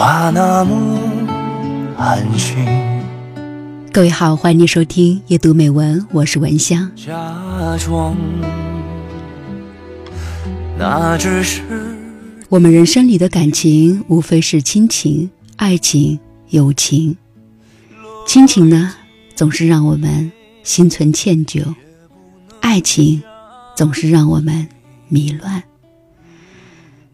话那么安心。各位好，欢迎您收听夜读美文，我是文香。假装，那只是我们人生里的感情，无非是亲情、爱情、友情。亲情呢，总是让我们心存歉疚；爱情，总是让我们迷乱。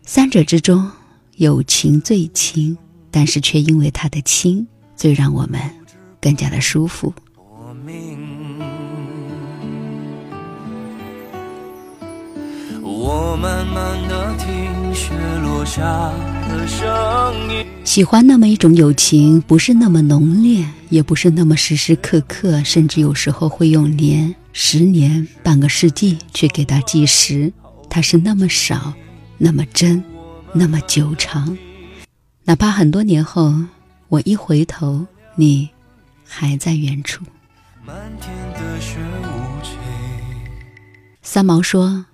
三者之中，友情最亲，但是却因为它的轻，最让我们更加的舒服。我慢慢的听雪落下的声音。喜欢那么一种友情，不是那么浓烈，也不是那么时时刻刻，甚至有时候会用年、十年、半个世纪去给它计时。它是那么少，那么真，那么久长。哪怕很多年后，我一回头，你还在远处。漫天的雪无情，三毛说：“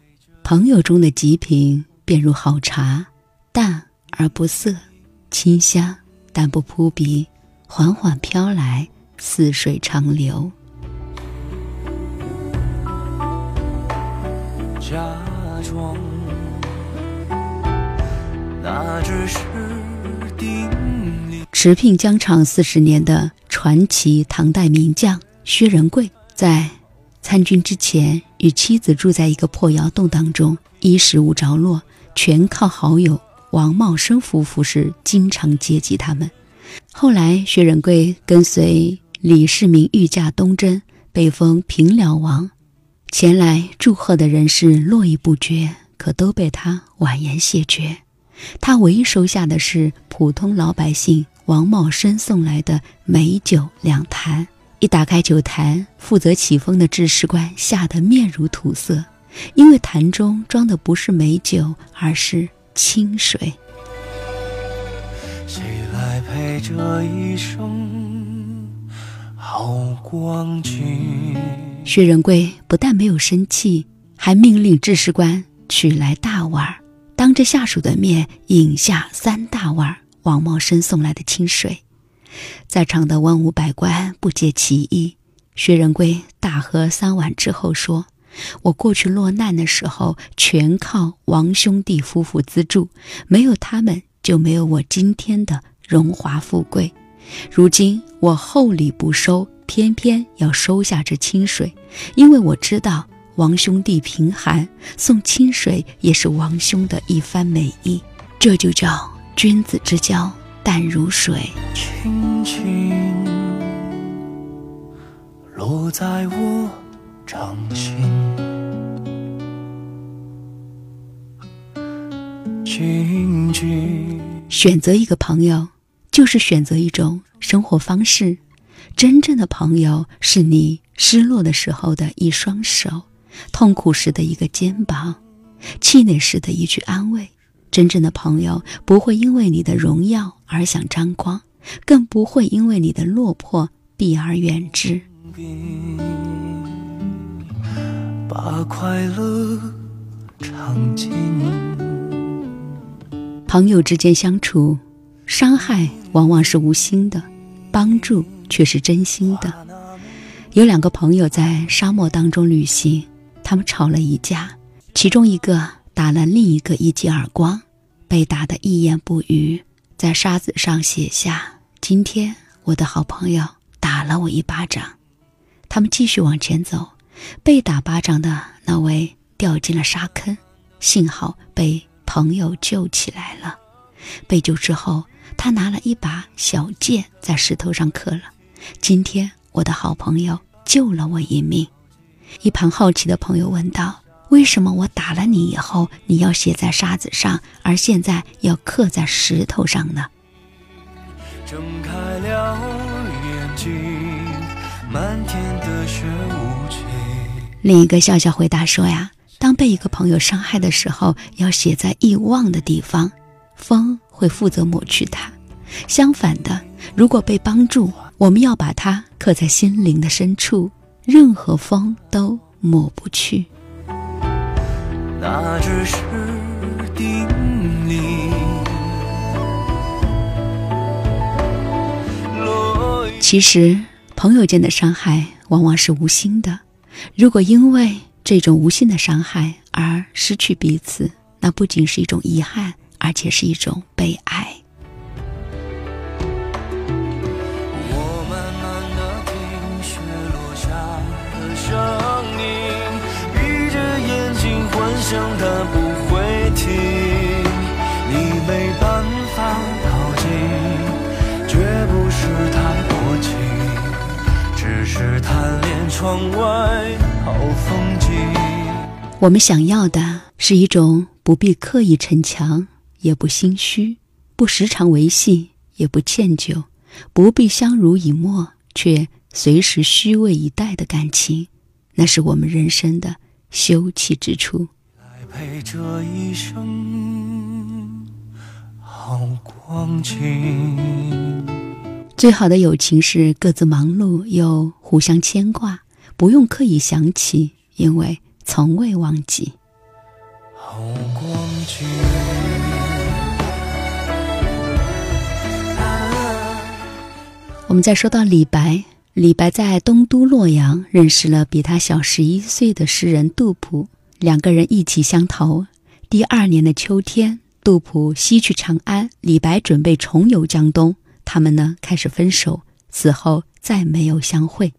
朋友中的极品，便如好茶，淡而不涩，清香但不扑鼻，缓缓飘来，似水长流。假装，那只是定理。”持聘疆场四十年的传奇唐代名将薛仁贵，在参军之前，与妻子住在一个破窑洞当中，衣食无着落，全靠好友王茂生夫妇是经常接济他们。后来，薛仁贵跟随李世民御驾东征，被封平辽王，前来祝贺的人是络绎不绝，可都被他婉言谢绝。他唯一收下的是普通老百姓王茂生送来的美酒两坛。一打开酒坛，负责起风的制食官吓得面如土色，因为坛中装的不是美酒，而是清水。谁来陪这一生好光景？薛仁贵不但没有生气，还命令制食官取来大碗儿，当着下属的面饮下三大碗王茂生送来的清水。在场的文武百官不解其意。薛仁贵大喝三碗之后说：“我过去落难的时候，全靠王兄弟夫妇资助，没有他们，就没有我今天的荣华富贵。如今我厚礼不收，偏偏要收下这清水，因为我知道王兄弟贫寒，送清水也是王兄的一番美意。这就叫君子之交淡如水。”轻轻落在我掌心，静静选择一个朋友，就是选择一种生活方式。真正的朋友是你失落的时候的一双手，痛苦时的一个肩膀，气馁时的一句安慰。真正的朋友不会因为你的荣耀而想沾光，更不会因为你的落魄避而远之。把快乐尝尽。朋友之间相处，伤害往往是无心的，帮助却是真心的。有两个朋友在沙漠当中旅行，他们吵了一架，其中一个打了另一个一记耳光，被打得一言不语，在沙子上写下：“今天我的好朋友打了我一巴掌。”他们继续往前走，被打巴掌的那位掉进了沙坑，幸好被朋友救起来了。被救之后，他拿了一把小剑在石头上刻了：“今天我的好朋友救了我一命。”一旁好奇的朋友问道：“为什么我打了你以后，你要写在沙子上，而现在要刻在石头上呢睁开了眼睛，漫天的雪无情。？”另一个笑笑回答说：“呀，当被一个朋友伤害的时候，要写在易忘的地方，风会负责抹去它；相反的，如果被帮助，我们要把它刻在心灵的深处，任何风都抹不去。其实朋友间的伤害往往是无心的，如果因为这种无心的伤害而失去彼此，那不仅是一种遗憾，而且是一种悲哀。想它不会停，你没办法靠近，绝不是太薄情，只是贪恋窗外好风景。我们想要的是一种不必刻意逞强，也不心虚，不时常维系，也不歉疚，不必相濡以沫，却随时虚位以待的感情，那是我们人生的休憩之处。来陪这一生好光景。最好的友情是各自忙碌又互相牵挂，不用刻意想起，因为从未忘记。好光景。我们再说到李白，李白在东都洛阳认识了比他小十一岁的诗人杜甫，两个人意气相投。第二年的秋天，杜甫西去长安，李白准备重游江东，他们呢开始分手，此后再没有相会。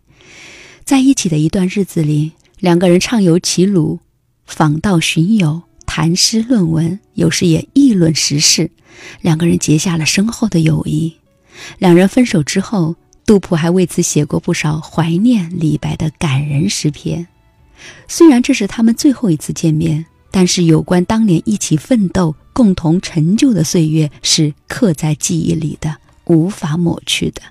在一起的一段日子里，两个人畅游齐鲁，访道寻友，谈诗论文，有时也议论时事，两个人结下了深厚的友谊。两人分手之后，杜甫还为此写过不少怀念李白的感人诗篇。虽然这是他们最后一次见面，但是有关当年一起奋斗、共同成就的岁月是刻在记忆里的，无法抹去的。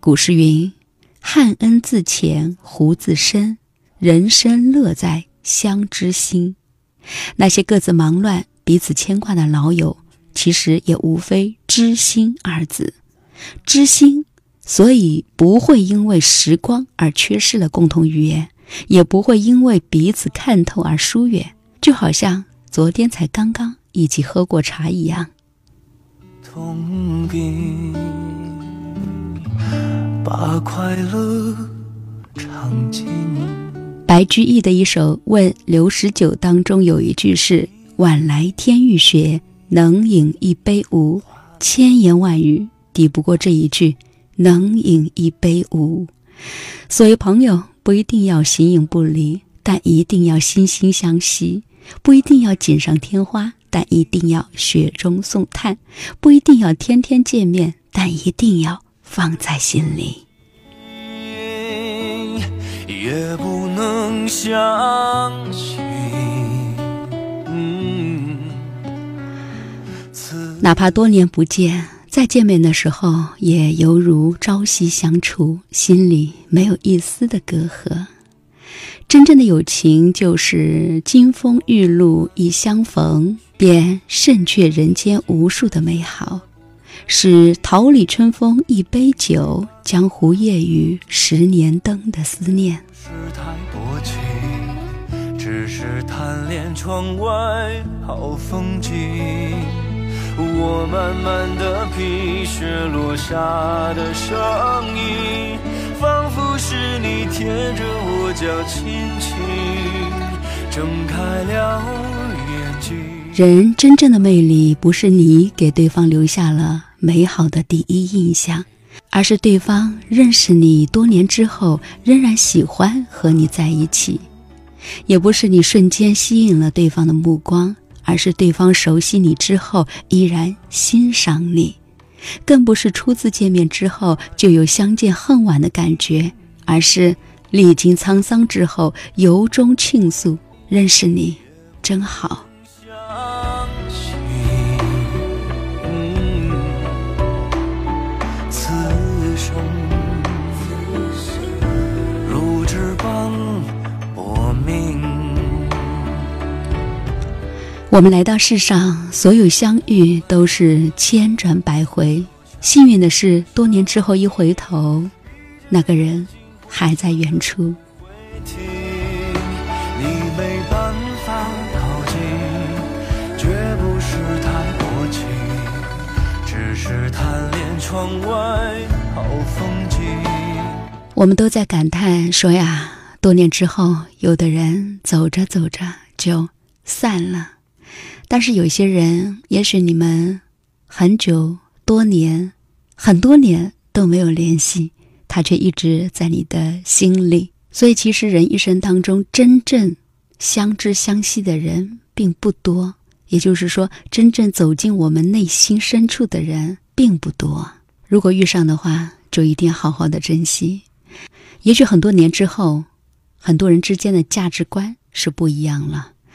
古诗云：“汉恩自浅胡自深，人生乐在相知心。”那些各自忙乱、彼此牵挂的老友。其实也无非“知心”二字，知心，所以不会因为时光而缺失了共同语言，也不会因为彼此看透而疏远，就好像昨天才刚刚一起喝过茶一样。同病，把快乐尝尽。白居易的一首《问刘十九》当中有一句是：“晚来天欲雪。”能饮一杯无？千言万语抵不过这一句“能饮一杯无”。所以，朋友不一定要形影不离，但一定要心心相惜；不一定要锦上添花，但一定要雪中送炭；不一定要天天见面，但一定要放在心里。也不能相信。哪怕多年不见，再见面的时候，也犹如朝夕相处，心里没有一丝的隔阂。真正的友情，就是金风玉露一相逢，便胜却人间无数的美好；是桃李春风一杯酒，江湖夜雨十年灯的思念。是太多情，只是贪恋窗外好风景。我慢慢的品雪落下的声音，仿佛是你贴着我脚轻轻睁开了眼睛。人真正的魅力，不是你给对方留下了美好的第一印象，而是对方认识你多年之后，仍然喜欢和你在一起；也不是你瞬间吸引了对方的目光。而是对方熟悉你之后依然欣赏你，更不是初次见面之后就有相见恨晚的感觉，而是历经沧桑之后由衷倾诉：认识你真好。我们来到世上，所有相遇都是千转百回。幸运的是，多年之后一回头，那个人还在远处。你没办法靠近，绝不是太多情，只是贪恋。窗外好风景。我们都在感叹说呀，多年之后，有的人走着走着就散了。但是有些人，也许你们很久、多年、很多年都没有联系，他却一直在你的心里。所以，其实人一生当中真正相知相惜的人并不多。也就是说，真正走进我们内心深处的人并不多。如果遇上的话，就一定要好好的珍惜。也许很多年之后，很多人之间的价值观是不一样了，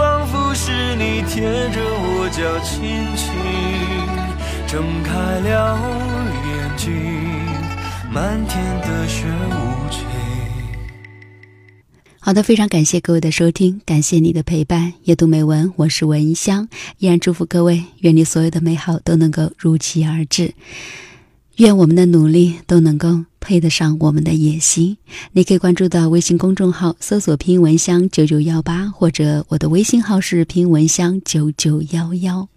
仿佛是你贴着我脚轻轻睁开了眼睛，漫天的雪无情。好的，非常感谢各位的收听，感谢你的陪伴。阅读美文，我是文香，依然祝福各位，愿你所有的美好都能够如期而至，愿我们的努力都能够配得上我们的野心。你可以关注到微信公众号，搜索“拼音文香九九幺八”，或者我的微信号是“拼音文香九九幺幺”。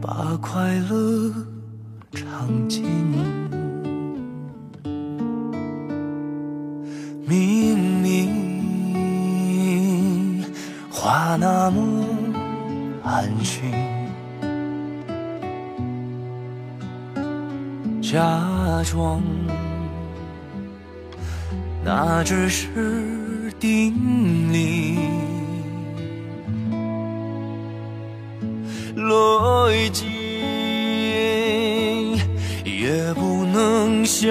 把快乐尝尽，心，假装那只是叮咛。来劲，也不能相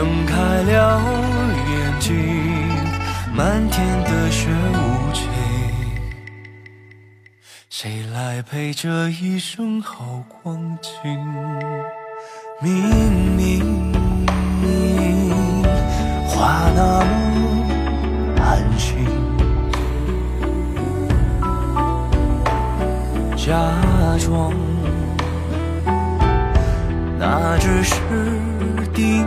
睁开了眼睛。漫天的雪无情，谁来陪这一生好光景？明明话那么安心，假装那只是叮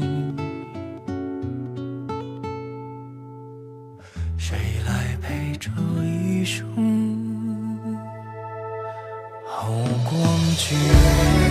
这一生好光景。